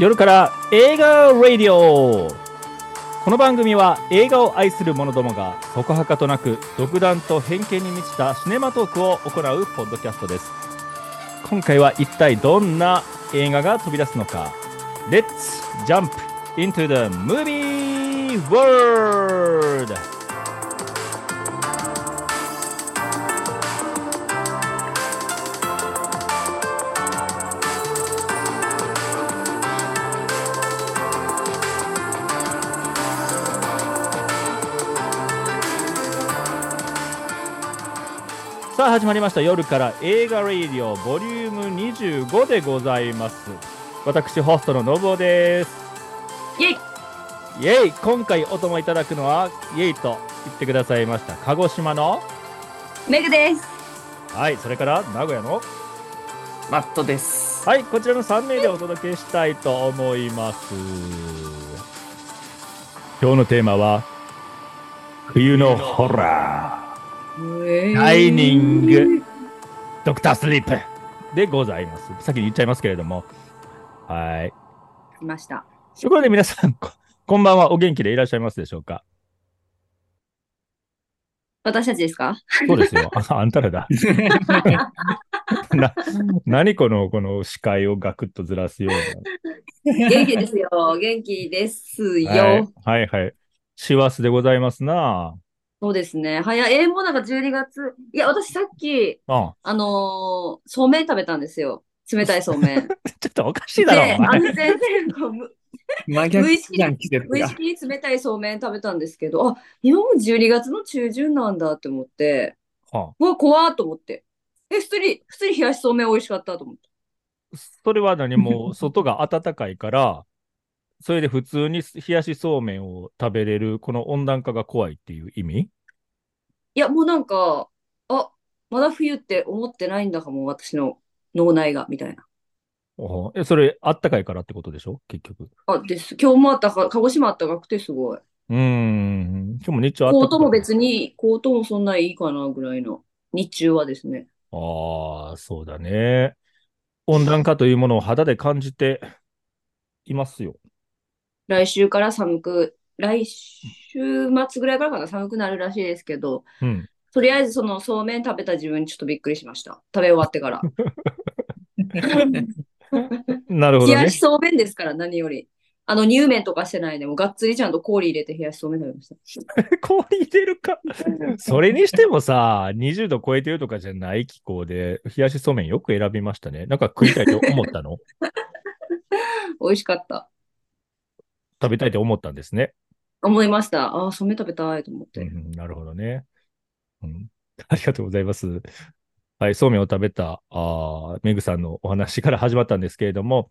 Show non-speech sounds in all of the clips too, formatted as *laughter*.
夜から映画ラディオ。この番組は映画を愛する者どもがそこはかとなく独断と偏見に満ちたシネマトークを行うポッドキャストです。今回は一体どんな映画が飛び出すのか。Let's jump into the movie world! さあ始まりました。夜から映画レイディオボリューム25でございます。私ホストのノブオです。イェイ。イェイ。今回お供いただくのはイェイと言ってくださいました鹿児島の？メグです。はいそれから名古屋の？マットです。はいこちらの3名でお届けしたいと思います。今日のテーマは冬のホラーダイニング。ドクタースリープ。でございます。先に言っちゃいますけれども。はい。来ました。ところで皆さんここんばんは。お元気でいらっしゃいますでしょうか？私たちですか？そうですよ。ああんたらだ。*laughs* な何このこの視界をガクッとずらすよう元気ですよ。元気ですよ。なはい。はいはい。師走でございますなそうですね。早い。えーもうなんか12月。いや、私さっき、ああのーそうめん食べたんですよ。冷たいそうめん。で、*laughs* ちょっとおかしいだろおあ前の全然こうむ真逆じゃん、季節が無意。識に冷たいそうめん食べたんですけど、あ、今も12月の中旬なんだって思って、はうわ、怖っと思って。え、普通に、普通に冷やしそうめん美味しかったと思って。あそれは何？も外が暖かいからそれで普通に冷やしそうめんを食べれるこの温暖化が怖いっていう意味？いや、もうなんか、あ、まだ冬って思ってないんだかも、私の脳内が、みたいな。おえそれあったかいからってことでしょ？結局あ、です。今日もあったか、鹿児島あったかくてすごい。うーん今日も日中あったかいコートも別に、コートもそんないいかなぐらいの、日中はですね。ああ、そうだね。温暖化というものを肌で感じていますよ。来週から寒く、来週末ぐらいからかな、寒くなるらしいですけど、うん。とりあえずそのそうめん食べた自分にちょっとびっくりしました。食べ終わってから。*laughs* なるほどね冷やし。そうめんですから、何より。あの、乳麺とかしてないで、もうがっつりちゃんと氷入れて冷やしそうめん食べました。*laughs* 氷入れるか？それにしてもさ、20度超えてるとかじゃない気候で、冷やしそうめんよく選びましたね。なんか食いたいと思ったの？*laughs* 美味しかった。食べたいと思ったんですね。思いました。ああ、そうめん食べたいと思って。うん、なるほどね。うん。*laughs* ありがとうございます。はい、そうめんを食べた、あーメグさんのお話から始まったんですけれども、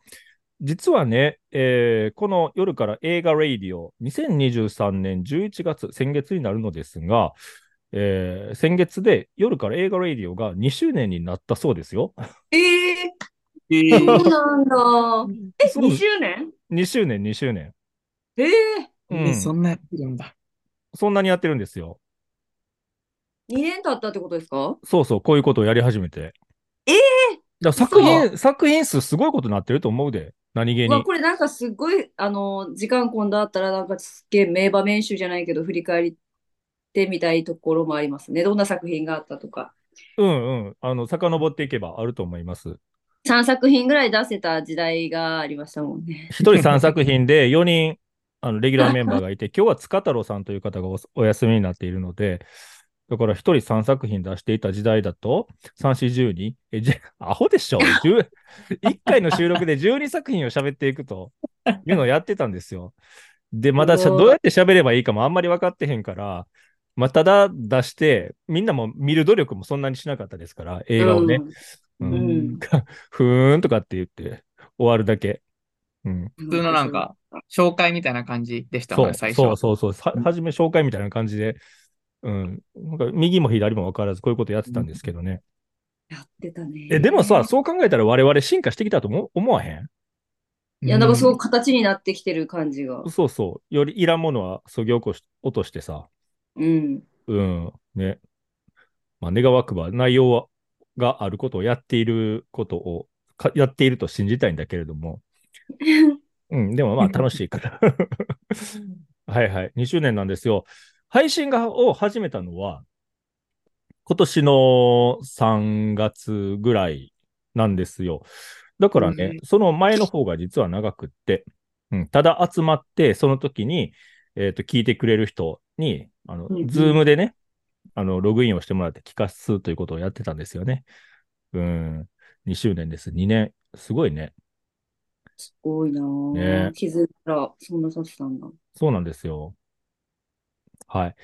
実はね、えーこの夜から映画レイディオ、2023年11月、先月になるのですが、えー先月で夜から映画レイディオが2周年になったそうですよ。えええ *laughs* そうーなんだ。え、そう2周年？2周年、2周年。ええうん、そんなやってるんだ。そんなにやってるんですよ。2年経ったってことですか？そうそう、こういうことをやり始めて。えだから作品、作品数すごいことになってると思うで。何気うわ、に。これなんかすごい、あの、時間今度あったらなんかすっげえ名場面集じゃないけど振り返ってみたいところもありますね。どんな作品があったとか。うんうん。あの、遡っていけばあると思います。3作品ぐらい出せた時代がありましたもんね。一人3作品で4人、あの、レギュラーメンバーがいて、*laughs* 今日は塚太郎さんという方がおお休みになっているので、だから一人3作品出していた時代だと、3、4、12? え、じアホでしょ ?10 1回の収録で12作品を喋っていくというのをやってたんですよ。で、まだどうやって喋ればいいかもあんまり分かってへんから、まあ、ただ出して、みんなも見る努力もそんなにしなかったですから、映画をね。うん。ううんん。ふーんとかって言って終わるだけ。うん。普通のなんか、紹介みたいな感じでしたもんね、そう最初は。そうそうそう。ははじめ紹介みたいな感じで、うん。なんか右も左も分からずこういうことやってたんですけどね。やってたね。え、でもさ、そう考えたら我々進化してきたと思思わへん？いや、なんかすごく。く形になってきてる感じが。そうそう。よりいらんものはそぎ落こし落としてさ。うん。うん。ね。まあ、願わくば内容はがあることをやっていることをかやっていると信じたいんだけれども。うん、でもまあ楽しいから。はいはい。2周年なんですよ。配信がを始めたのは、今年の3月ぐらいなんですよ。だからね、うその前の方が実は長くって、うん、ただ集まって、その時に、えっ、と、聞いてくれる人に、あの、うんうんズームでね、あの、ログインをしてもらって聞かすということをやってたんですよね。うん。2周年です。2年。すごいね。すごいなぁ。ね気づいたら、そんなさってたんだ。そうなんですよ。はい。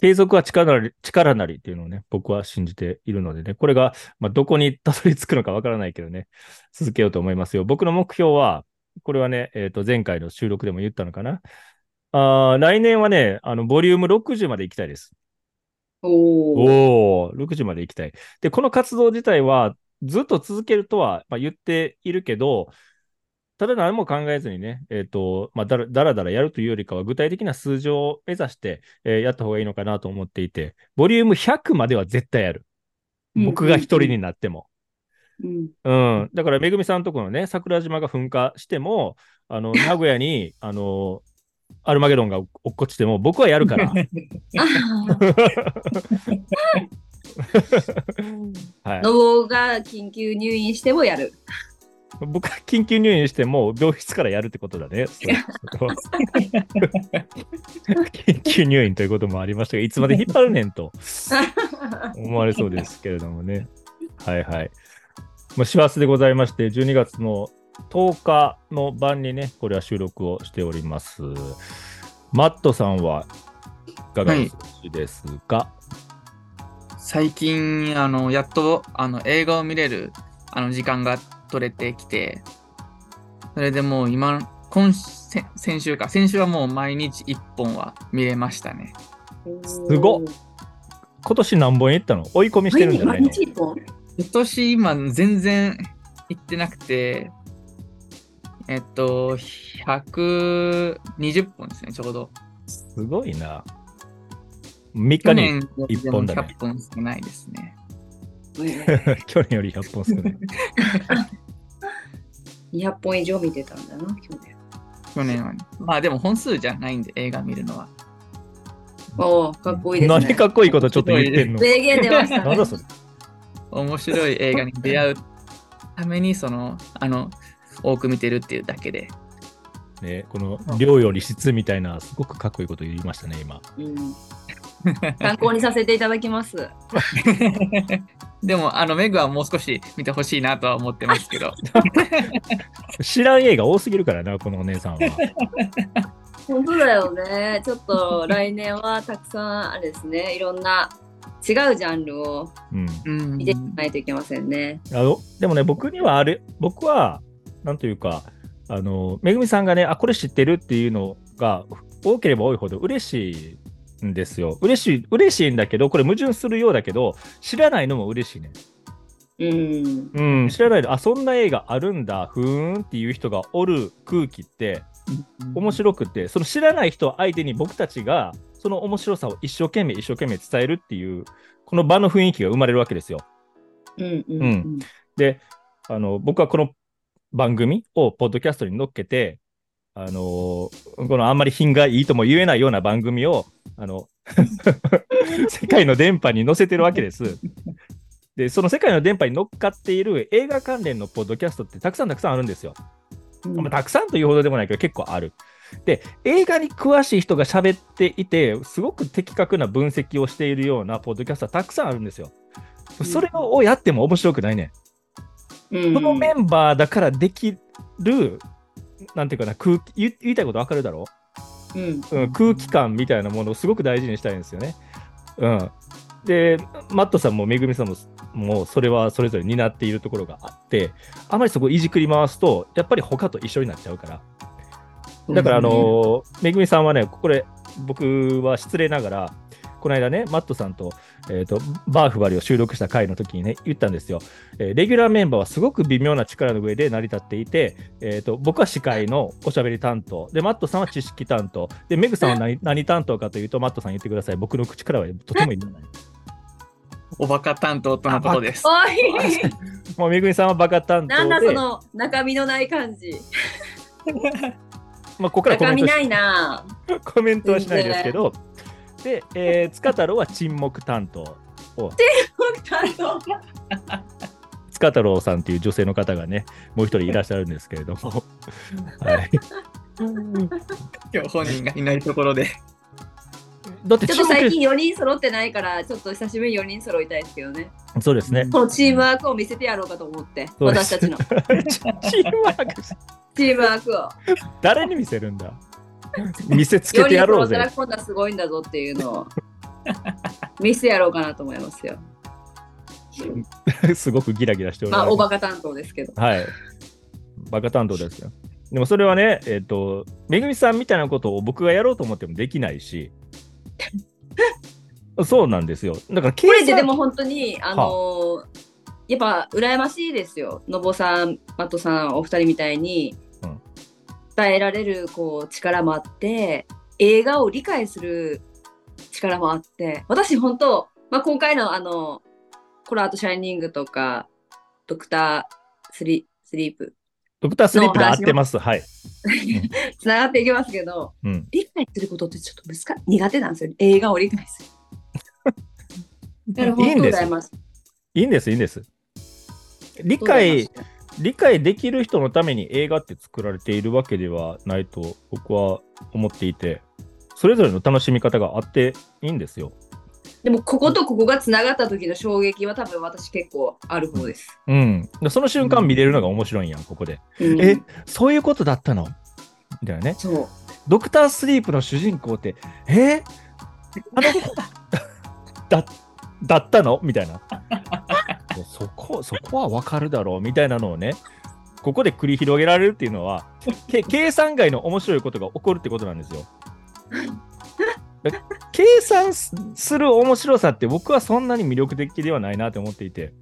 継続は力なり、力なりっていうのをね、僕は信じているのでね、これが、まあ、どこにたどり着くのかわからないけどね、続けようと思いますよ。僕の目標は、これはね、えっ、と、前回の収録でも言ったのかな。あー来年はね、あの、ボリューム60まで行きたいです。おお。おお、60まで行きたい。で、この活動自体はずっと続けるとは、まあ、言っているけど、ただ何も考えずにね、えっ、と、まあだら、だらだらやるというよりかは、具体的な数字を目指して、えーやった方がいいのかなと思っていて、ボリューム100までは絶対やる。僕が一人になっても。うん。うん。だから、めぐみさんとこのね、桜島が噴火しても、あの、*laughs* 名古屋に、あの、アルマゲドンが落っこちても、僕はやるから。*laughs* あ *laughs* はい。ノボが緊急入院してもやる。僕は緊急入院しても病室からやるってことだね。緊急入院ということもありましたが、いつまで引っ張るねんと思われそうですけれどもね。はいはい。もう師走でございまして、12月の10日の晩にね、これは収録をしております。マットさんはいかがですか、最近、あの、やっと、あの、映画を見れる、あの、時間が取れてきて、それでもう今、今、先先週か、先週はもう毎日1本は見れましたね。すごっ今年何本行ったの？追い込みしてるんじゃないの？毎日一本今年今全然行ってなくて、えっと、120本ですね、ちょうど。すごいな。3去日に年よりでも一本だね100本少ないですね。*laughs* 去年より100本少ない。*laughs* 200本以上見てたんだな、去年。去年はね。まあでも本数じゃないんで、映画見るのは。おお、かっこいいですね。何かっこいいことちょっと言ってんの？名言出ましたね。それ？面白い映画に出会うために、その、あの、多く見てるっていうだけで。ね、この量より質みたいな、すごくかっこいいこと言いましたね、今。うん参考にさせていただきます。*laughs* でも、あの、メグはもう少し見てほしいなとは思ってますけど。知らん映画多すぎるからな、このお姉さんは。*laughs* 本当だよね。ちょっと来年はたくさんあれですね。いろんな違うジャンルをうん。うん見ていかないといけませんね。あのでもね、僕にはあれ、僕は、なんというか、あの、めぐみさんがね、あ、これ知ってるっていうのが多ければ多いほど嬉しいんですよ。嬉しい、嬉しいんだけど、これ矛盾するようだけど、知らないのも嬉しいね。うん。うん、知らないで、あ、そんな映画あるんだ、ふーんっていう人がおる空気って、面白くて、その知らない人相手に僕たちが、その面白さを一生懸命一生懸命伝えるっていう、この場の雰囲気が生まれるわけですよ。うんうんうんで、あの、僕はこの番組をポッドキャストに乗っけて、あのこのあんまり品がいいとも言えないような番組を、あの、*laughs* 世界の電波に載せてるわけです。で、その世界の電波に乗っかっている映画関連のポッドキャストってたくさんたくさんあるんですよ。うんまあ、たくさんというほどでもないけど結構ある。で、映画に詳しい人が喋っていて、すごく的確な分析をしているようなポッドキャストはたくさんあるんですよ。それをやっても面白くないね。うんこのメンバーだからできる、なんていうかな、空気言言いたいことわかるだろ？うんう、うん、空気感みたいなものをすごく大事にしたいんですよね。うん。で、マットさんもめぐみさんも、もうそれはそれぞれ担っているところがあって、あまりそこいじくり回すと、やっぱり他と一緒になっちゃうから。だから、あの、めぐみさんはね、これ、僕は失礼ながら、この間ね、マットさんと、えっ、と、バーフバリを収録した回の時にね、言ったんですよ。えーレギュラーメンバーはすごく微妙な力の上で成り立っていて、えっ、と、僕は司会のおしゃべり担当、で、マットさんは知識担当、で、メグさんは何何担当かというと、マットさん言ってください。僕の口からはとても言えない。おバカ担当とのことです。おい *laughs* もうめぐみさんはバカ担当で、なんだその中身のない感じ。*laughs* まあ、ここからコメントし中身ないな。*laughs* コメントはしないですけど、で、えー、塚太郎は沈黙担当を、塚太郎さんっていう女性の方がね、もう一人いらっしゃるんですけれども、はい、今日本人がいないところで。だってちょっと最近4人揃ってないから、ちょっと久しぶりに4人揃いたいですけどね。そうですね。このチームワークを見せてやろうかと思って、私たちの。*laughs* チームワークチームワークを。誰に見せるんだ？*laughs* 見せつけてやろう4人揃ったぜら。こんなすごいんだぞっていうのを *laughs* 見せてやろうかなと思いますよ。すごくギラギラしておりまあ、ます。おバカ担当ですけど。はい。バカ担当ですよ。でもそれはね、えっ、と、めぐみさんみたいなことを僕がやろうと思ってもできないし、*laughs* そうなんですよ。だから計これで算でも本当に、あのーやっぱ羨ましいですよ。のぼさん、マトさん、お二人みたいにうん伝えられるこう力もあって、映画を理解する力もあって、私本当、まあ、今回のあの、コラート・シャイニングとか、ドクタースリ・スリープ、ドクタースリープで合ってます。はい。*laughs* つながっていきますけど、うん。理解することってちょっと難し苦手なんですよ。映画を理解する。*laughs* いいんですい。いいんです、いいんです。理解い、理解できる人のために映画って作られているわけではないと僕は思っていて、それぞれの楽しみ方があっていいんですよ。でもこことここがつながった時の衝撃は多分私結構ある方です。うん。でその瞬間見れるのが面白いんやん、ここで。うんえ、そういうことだったの？みたいなね。そう。ドクタースリープの主人公って、え？あの子？*laughs* だ、だったの？みたいな。そこ、そこはわかるだろうみたいなのをね、ここで繰り広げられるっていうのは、け計算外の面白いことが起こるってことなんですよ。だ *laughs* 計算すする面白さって僕はそんなに魅力的ではないなと思っていて。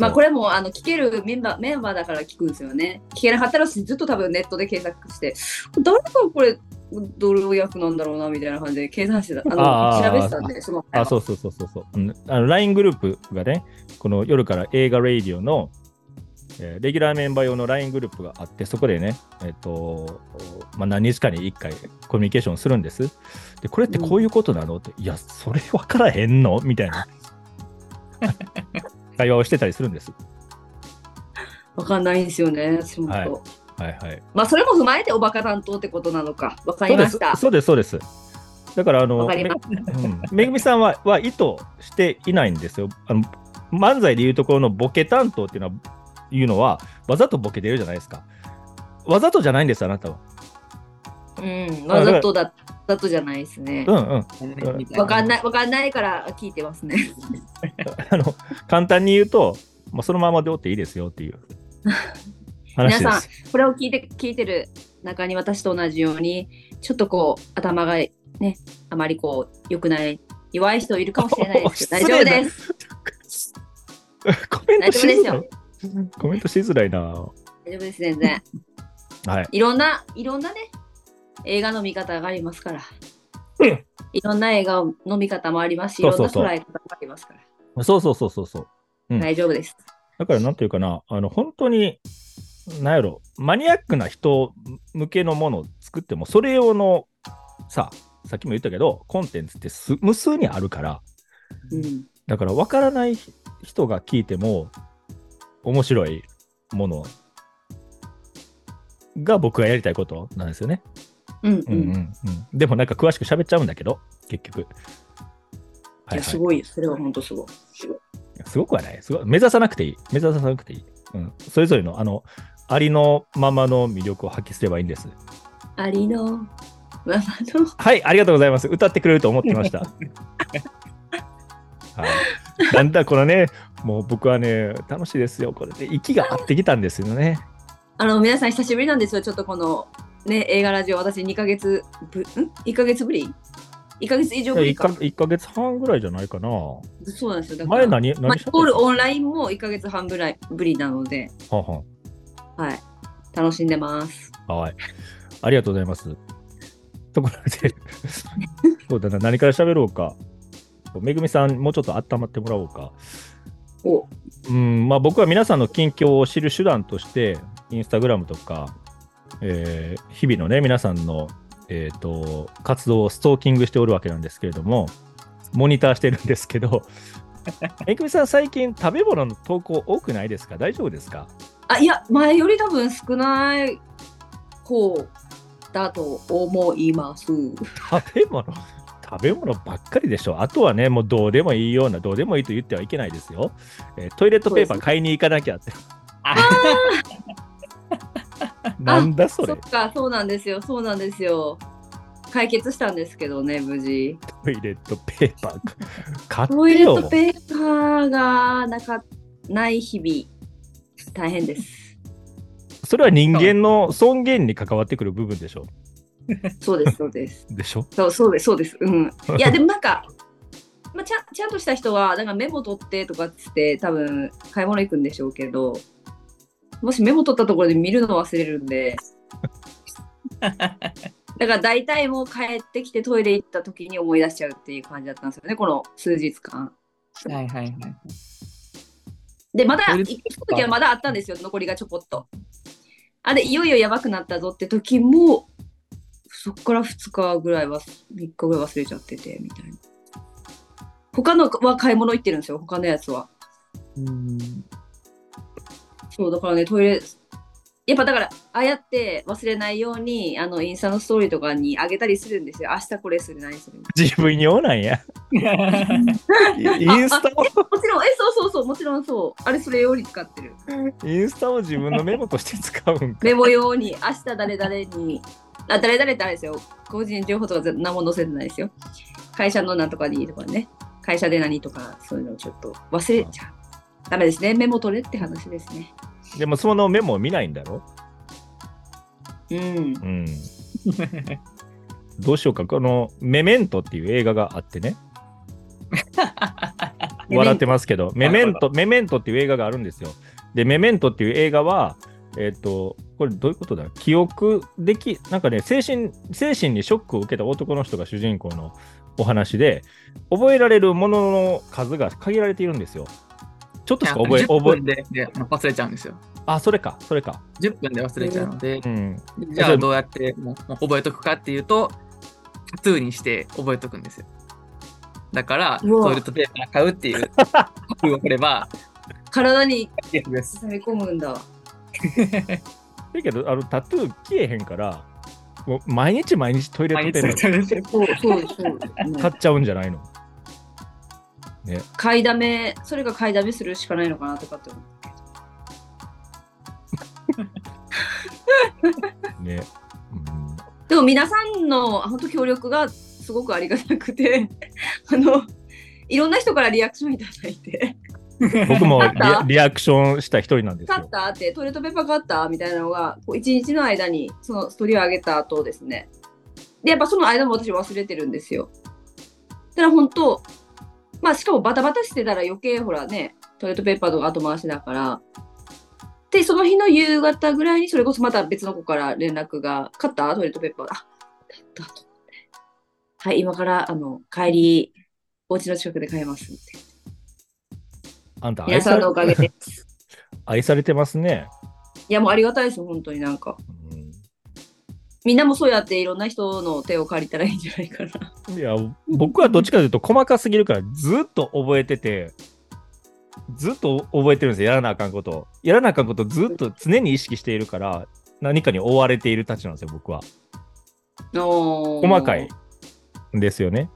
まあこれもあの聞けるメンバーメンバーだから聞くんですよね。聞けなかったらずっと多分ネットで検索して、誰がこれどれを役なんだろうなみたいな感じで計算してた。あの調べてたんで、そのあ、そうそうそうそうそう。うんあの LINE グループがね、この夜から映画レイディオの、えーレギュラーメンバー用の LINE グループがあって、そこでね、えっ、と、まあ、何日かに1回コミュニケーションするんです。で、これってこういうことなのって、いや、それ分からへんの？みたいな *laughs* 会話をしてたりするんです。わかんないんですよね、私もと。はいはいはい。まあそれも踏まえておバカ担当ってことなのか。わかりました。そうです、そうです。だから、あの、めうんめぐみさんはは意図していないんですよ。あの漫才でいうところのボケ担当っていうのは、いうのはわざとボケてるじゃないですか。わざとじゃないんです、あなたは。うん、わざとだだとじゃないですねう。んうん。わかんない、わかんないから聞いてますね。*laughs* あの、簡単に言うと、まあ、そのままでおっていいですよっていう *laughs* 皆さんす。これを聞いて聞いてる中に私と同じようにちょっとこう頭がねあまりこう良くない弱い人いるかもしれないです。*laughs* けど大丈夫です。コメントしづらい。コメントしづらいな。大丈夫です全然。はい。いろんないろんなね映画の見方がありますから。うん。いろんな映画の見方もありますしいろんなそう。そうそう捉え方もありますから。そうそうそうそうそう。うん。大丈夫です。だから、なんていうかな、あの、本当に、なんやろ、マニアックな人向けのものを作っても、それ用の、さ、さっきも言ったけど、コンテンツってす無数にあるから、うんだから分からない人が聞いても、面白いものが僕がやりたいことなんですよね。うんうん、うんうんうん、でもなんか詳しく喋っちゃうんだけど、結局。いやすごいよそれは本当すごいすごくはない。すごい目指さなくていい。目指さなくていい。うん、それぞれの、あの、ありのままの魅力を発揮すればいいんです。ありのままのはい、ありがとうございます。歌ってくれると思ってました。*laughs* はい、だんだんこのね、もう僕はね、楽しいですよ。これで息が合ってきたんですよね。あの皆さん久しぶりなんですよ。ちょっとこのね映画ラジオ私2ヶ月ぶん？1ヶ月ぶり ?1 ヶ月以上ぶり1かか。1ヶ月半ぐらいじゃないかな。そうなんですよ。だから前何、まあ、何イコールオンラインも1ヶ月半ぶらいぶりなので、はんはんはい。楽しんでます。はい。ありがとうございます。ところで、*laughs* そうだな、何から喋ろうか。めぐみさん、もうちょっと温まってもらおうか。おうん、まあ僕は皆さんの近況を知る手段として、インスタグラムとか、えー日々のね、皆さんの、えー、と活動をストーキングしておるわけなんですけれども、モニターしてるんですけど、*laughs* めぐみさん、最近食べ物の投稿多くないですか？大丈夫ですか？あ、いや、前より多分少ない方だと思います。食べ物食べ物ばっかりでしょ。あとはね、もうどうでもいいような、どうでもいいと言ってはいけないですよ。えートイレットペーパー買いに行かなきゃって。*laughs* なんだそれそっ。か、そうなんですよ、そうなんですよ。解決したんですけどね、無事。トイレットペーパー買トイってよレット。ペーパーがなかない日々、大変です。それは人間の尊厳に関わってくる部分でしょ？そうです、そうです。でしょ？そうそうです、そうです。うん。いや、*laughs* でもなんか、まあ、ちゃんちゃんとした人は、なんかメモ取ってとかっつって、多分買い物行くんでしょうけど、もしメモ取ったところで見るの忘れるんで、*laughs* だから大体もう帰ってきてトイレ行った時に思い出しちゃうっていう感じだったんですよね、この数日間。はいはいはい。で、まだ、行く時はまだあったんですよ、残りがちょこっと。あれ、いよいよやばくなったぞって時も、そっから2日ぐらいは、3日ぐらい忘れちゃってて、みたいな。他のは買い物行ってるんですよ、他のやつは。うん。そう、だからね、トイレ、やっぱだから、ああやって忘れないように、あの、インスタのストーリーとかにあげたりするんですよ。明日これする、何する。自分用なんや。*laughs* インスタを、もちろん、え、そうそうそう、もちろんそう。あれ、それより使ってる。インスタを自分のメモとして使うんか。メモ用に、明日誰々に、あ、誰々ってあれですよ。個人情報とか全何も載せてないですよ。会社のなんとかにとかね。会社で何とか、そういうのをちょっと忘れちゃう。ダメですね。メモ取れって話ですね。でもそのメモを見ないんだろ？うん。うん。どうしようか。このメメントっていう映画があってね。*laughs* 笑ってますけど、メメント、メメントっていう映画があるんですよ。で、メメントっていう映画は、えっ、と、これどういうことだ？記憶でき、なんかね、精神、精神にショックを受けた男の人が主人公のお話で、覚えられるものの数が限られているんですよ。ちょっとしか覚え、10覚分でで忘れちゃうんですよ。え、あ、それか、それか。10分で忘れちゃうので、うん。じゃあどうやってもう覚えとくかっていうと、タトゥーにして覚えとくんですよ。だから、トイレットペーパー買うっていうタトゥーを取れば、体にいいです。詰め込むんだ。*laughs* だけど、あのタトゥー消えへんから、もう毎日毎日トイレットペーパー買っちゃうんじゃないの？買いだめ、それが買いだめするしかないのかなとかって思う。*laughs* ね。うんでも皆さんの本当協力がすごくありがたくて、*laughs* あの、いろんな人からリアクションいただいて、僕もリアクションした一人なんですよ買っ。たって、トイレットペーパー買ったみたいなのが、一日の間にそのストーリーを上げた後ですね。で、やっぱその間も私忘れてるんですよ。だから本当、まあしかもバタバタしてたら余計ほらね、トイレットペーパーとか後回しだから、で、その日の夕方ぐらいにそれこそまた別の子から連絡が、買ったトイレットペーパー。あ、買ったと思って。はい、今からあの帰り、お家の近くで買いますって。あんた皆さんのおかげで。*laughs* 愛されてますね。いやもうありがたいですよ、本当になんか。うんみんなもそうやっていろんな人の手を借りたらいいんじゃないかな。いや、僕はどっちかというと細かすぎるからずっと覚えてて、ずっと覚えてるんですよ。やらなあかんことを。やらなあかんことをずっと常に意識しているから、何かに追われているたちなんですよ、僕は。細細かい。んですよね。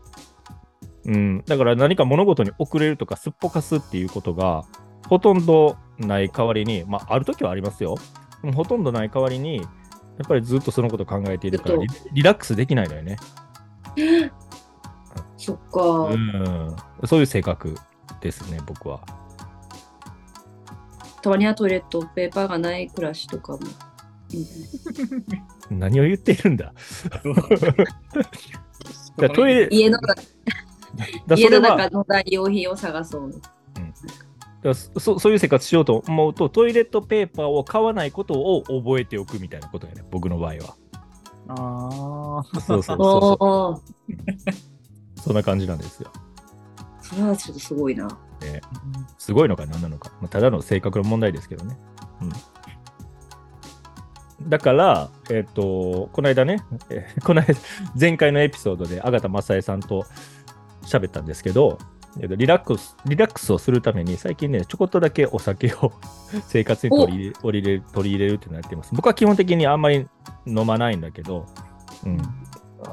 うん。だから何か物事に遅れるとかすっぽかすっていうことがほとんどない代わりに、まあ、ある時はありますよ。ほとんどない代わりに、やっぱりずっとそのことを考えているからリずリラックスできないのよね。*laughs* そっか、うん。そういう性格ですね、僕は。たまにはトイレットペーパーがない暮らしとかも *laughs* 何を言っているんだ。*laughs* だトイレ家の中の代用品を探そう。そそういう生活しようと思うと、トイレットペーパーを買わないことを覚えておくみたいなことやね、僕の場合は。ああ。そうそうそう *laughs* そんな感じなんですよ。それはちょっとすごいな。すごいのか何なのか。まあただの性格の問題ですけどね。だから、えっ、と、この間ね、えーこの間、前回のエピソードで、あがたまさえさんと喋ったんですけど、えっとリラックス、リラックスをするために、最近ね、ちょこっとだけお酒を *laughs* 生活に取り入れ取り入れる取り入れるっていうのをやってます。僕は基本的にあんまり飲まないんだけど、うん、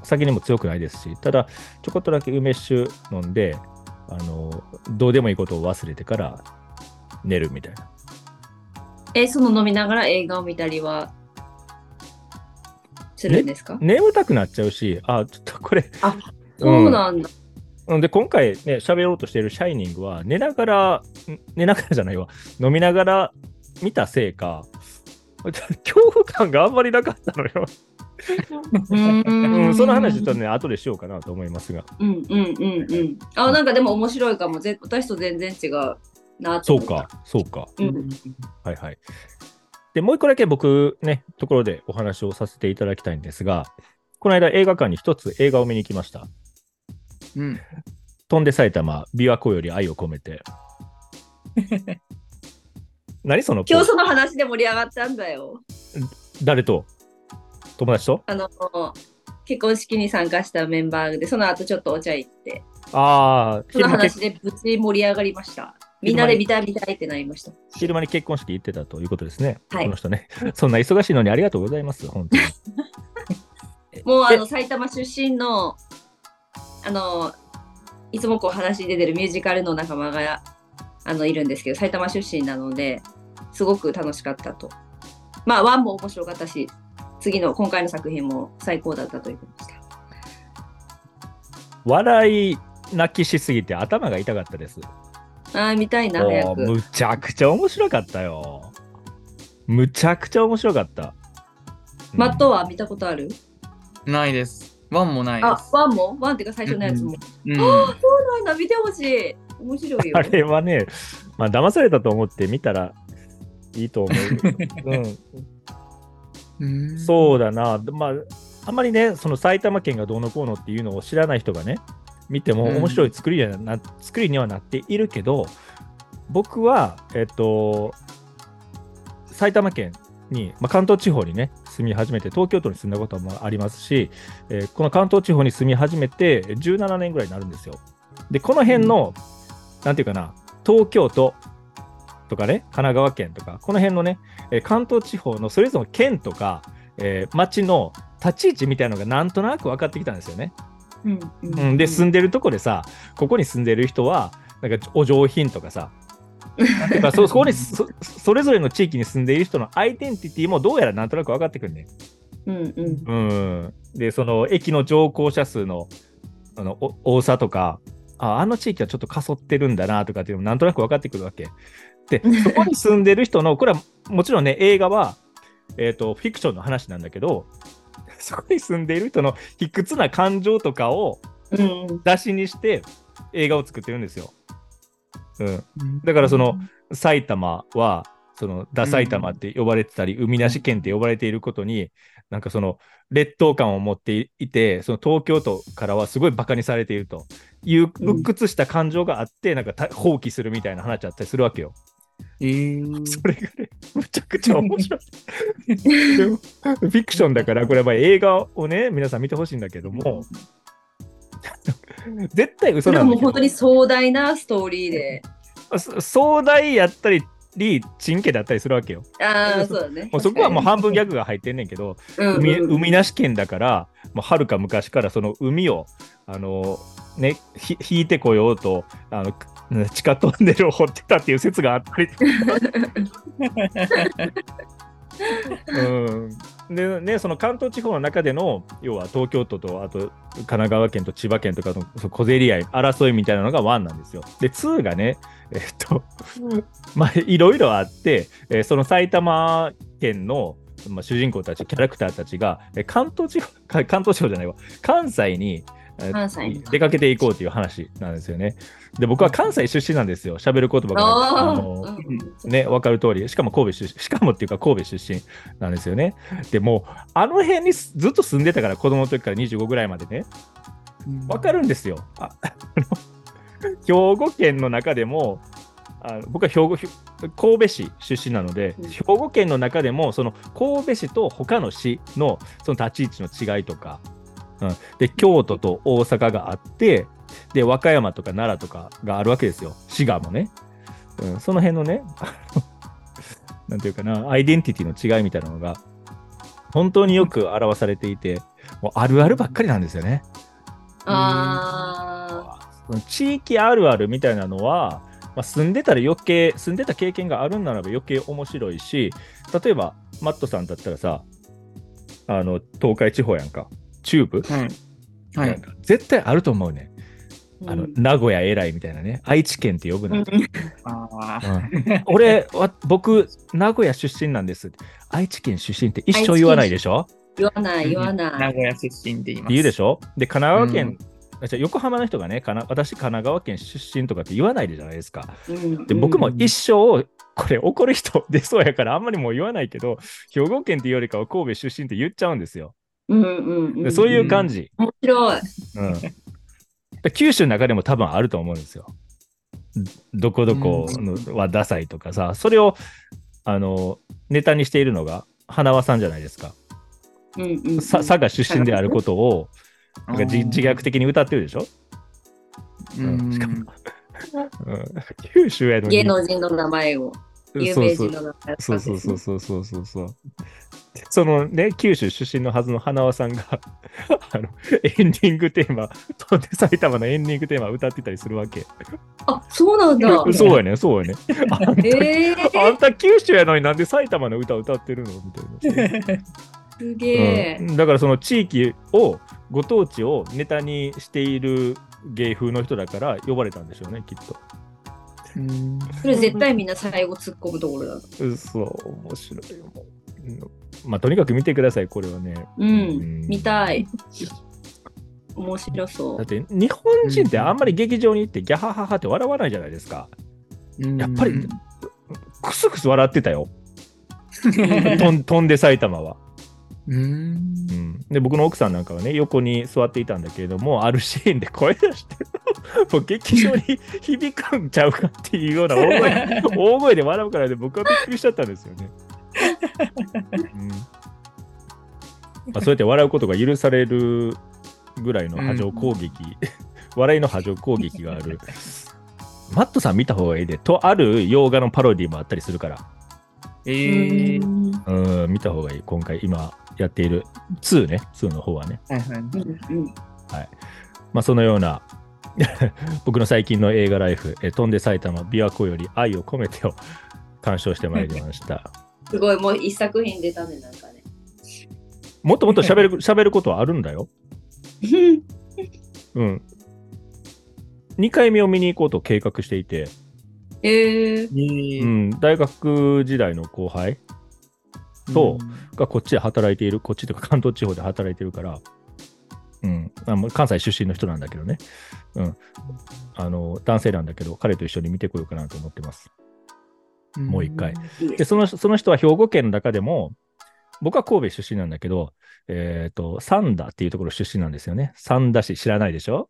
酒にも強くないですし、ただ、ちょこっとだけ梅酒飲んで、あの、どうでもいいことを忘れてから寝るみたいな。え、その飲みながら映画を見たりはするんですか、眠たくなっちゃうし、あ、ちょっとこれ、あ、そうなんだ。うんで、今回ね、喋ろうとしているシャイニングは、寝ながら、ん寝ながらじゃないわ、飲みながら見たせいか、恐怖感があんまりなかったのよ。うんん、その話ちょっとね、後でしようかなと思いますが。うんうんうんうん。あ、なんかでも面白いかも。ぜ私と全然違うなと思ったそうか。、そうか。うん。はいはい。で、もう一個だけ僕ね、ところでお話をさせていただきたいんですが、この間映画館に一つ映画を見に行きました。うん。飛んで埼玉、琵琶湖より愛を込めて。*laughs* 何その今日その話で盛り上がったんだよ。誰と？友達と？あの、結婚式に参加したメンバーで、その後ちょっとお茶行って、ああ、その話でぶち盛り上がりました。みんなで見たい見たいってなりました。昼間に結婚式行ってたということですね。はいこの人ね。そんな忙しいのにありがとうございます。本当に。*laughs* でもうあの埼玉出身の、あの、いつもこう話に出てるミュージカルの仲間があのいるんですけど、埼玉出身なので、すごく楽しかったと。まあ、ワンも面白かったし、次の今回の作品も最高だったということでした。笑い泣きしすぎて頭が痛かったです。ああ、見たいな、早く。むちゃくちゃ面白かったよ。むちゃくちゃ面白かった。マットは見たことある？ないです。ワンもないであ、す。ワンも？ワンっていうか最初のやつも。うん。そうなんだ、見てほしい。面白いよ。*laughs* あれはね、まあ騙されたと思って見たらいいと思う。*laughs* うん、うんそうだな。まあ、あんまりね、その埼玉県がどうのこうのっていうのを知らない人がね、見てもうん面白い作りにはな,、作りにはなっているけど、僕は、えっと、埼玉県に、まあ、関東地方にね、住み始めて、東京都に住んだこともありますし、えーこの関東地方に住み始めて17年ぐらいになるんですよ。で、この辺の、なんていうかな、東京都とかね、神奈川県とか、この辺のね、えー関東地方のそれぞれの県とか、えー町の立ち位置みたいなのがなんとなく分かってきたんですよね。うんううん、で、住んでるとこでさ、ここに住んでる人は、なんかお上品とかさ、ていうかそそこにそそれぞれの地域に住んでいる人のアイデンティティもどうやらなんとなく分かってくるね。うんうんうん、で、その駅の乗降者数のあのお多さとか、ああの地域はちょっとかそってるんだなとかっていうのもなんとなく分かってくるわけ。で、そこに住んでる人の、これはもちろんね、映画は、えー、とフィクションの話なんだけど、*laughs* そこに住んでいる人の卑屈な感情とかをうん出しにして映画を作ってるんですよ。うん、だからその、埼玉は、その、ダ埼玉って呼ばれてたり、海なし県って呼ばれていることに、なんかその、劣等感を持っていて、その東京都からはすごいバカにされていると。いううん。鬱屈した感情があって、なんかた放棄するみたいな話だったりするわけよ。えー。それがね、むちゃくちゃ面白い。フィクションだから、これはまあ映画をね、皆さん見てほしいんだけども、絶対そ嘘なんだけどれはもう本当に壮大なストーリーで。そ壮大やったり、チンケだったりするわけよ。ああ、そうだね。もうそこはもう確半分ギャグが入ってんねんけど、海うん海なし県だから、もうはるか昔からその海を、あのね、ひ引いてこようと、あのく地下トンネルを掘ってたっていう説があったりとか *laughs* うん、でね、その関東地方の中での、要は東京都と、あと神奈川県と千葉県とかの小競り合い、争いみたいなのが1なんですよ。で、2がね、えっと、*laughs* まあ、いろいろあって、えその埼玉県の、まあ、主人公たち、キャラクターたちが、関東地方、関東地方じゃないわ、関西に、関西に出かけていこうという話なんですよね。で、僕は関西出身なんですよ。喋る言葉が。あのうんね、わかる通り、しかも神戸出身、しかもっていうか神戸出身なんですよね。でもう、あの辺にずっと住んでたから、子供の時から25ぐらいまでね、わかるんですよ。あ兵庫県の中でも、あの僕は兵庫ひ神戸市出身なので、うん兵庫県の中でもその神戸市と他の市のその立ち位置の違いとか、うん、で京都と大阪があってで和歌山とか奈良とかがあるわけですよ。滋賀もね、うん、その辺のねあの *laughs* なんていうかなアイデンティティの違いみたいなのが本当によく表されていてもうあるあるばっかりなんですよね。あ地域あるあるみたいなのは、まあ、住んでたら余計住んでた経験があるんならば余計面白いし例えばマットさんだったらさあの東海地方やんか中部、はい。はい。なんか絶対あると思うね、ーあの名古屋偉いみたいなね。愛知県って呼ぶな、うん。*laughs* 俺は僕名古屋出身なんです。愛知県出身って一生言わないでしょ？言わない言わない。名古屋出身って言います。言うでしょ？で神奈川県、うん。あじゃあ横浜の人がねかな私神奈川県出身とかって言わないじゃないですか。うん。で僕も一生これ怒る人出そうやからあんまりもう言わないけど兵庫県っていうよりかは神戸出身って言っちゃうんですよ。うんうんうんでそういう感じ。面白い。うんで九州の中でも多分あると思うんですよ。どこどこのはダサいとかさそれをあのネタにしているのが花輪さんじゃないですか。うんうんうんさ佐賀出身であることをなんか自自虐的に歌ってるでしょ、うん。しかもうん、九州やのに芸能人の名前を、有名人の名前をそうそうそうそうそうそうそう。でそのね、九州出身のはずの花輪さんが *laughs* あのエンディングテーマ、飛んで埼玉のエンディングテーマ歌ってたりするわけ。あ、そうなんだ。そうやね、そうやね。*laughs* あんたえー、あんた九州やのになんで埼玉の歌歌ってるの？みたいな。すげえ。うん、だからその地域を、ご当地をネタにしている芸風の人だから呼ばれたんでしょうね、きっと。うんそれ絶対みんな最後突っ込むところだ。うんそう、面白いよ。まあ、とにかく見てください、これはね。ううんん、見たい。面白そだっう。て日本人ってあんまり劇場に行ってギャハハハって笑わないじゃないですか。やっぱりクスクス笑ってたよ。*laughs* とん飛んで埼玉は、うん。うん。で、僕の奥さんなんかはね、横に座っていたんだけれども、あるシーンで声出して、もう劇場に響くんちゃうかっていうような大声 *laughs* 大声で笑うからね、僕はびっくりしちゃったんですよね。うんまあ、そうやって笑うことが許されるぐらいの波状攻撃、*laughs* 笑いの波状攻撃がある。マットさん見た方がいいで、とある洋画のパロディもあったりするから、ええ。うんうん、見た方がいい。今回、今やっている2ね、2の方はね。はいはい。うんまあ、そのような *laughs* 僕の最近の映画ライフ、え飛んで埼玉、琵琶湖より愛を込めてを鑑賞してまいりました。すごい、もう一作品出たね、なんかね。もっともっと喋る *laughs* 喋ることはあるんだよ。*laughs* うん。2回目を見に行こうと計画していて、えー、ええうん、大学時代の後輩。そう。がこっちで働いている、こっちというか関東地方で働いてるから、うん、あ関西出身の人なんだけどね、うん、あの男性なんだけど、彼と一緒に見てこようかなと思ってます。うんもう一回。でそのその人は兵庫県の中でも、僕は神戸出身なんだけど、えっ、と、三田っていうところ出身なんですよね。三田市知らないでしょ？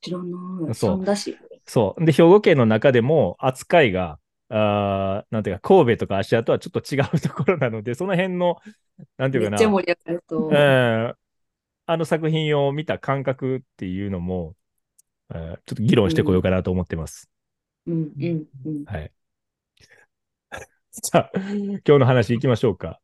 知らない。そう三田市。そう。で、兵庫県の中でも扱いが、あーなんていうか、神戸とか芦屋とはちょっと違うところなので、その辺の、なんていうかな、めっちゃ盛り上がると。うんあの作品を見た感覚っていうのも、えーちょっと議論してこようかなと思ってます。うんうんうん。はい。*laughs* さあ、今日の話いきましょうか。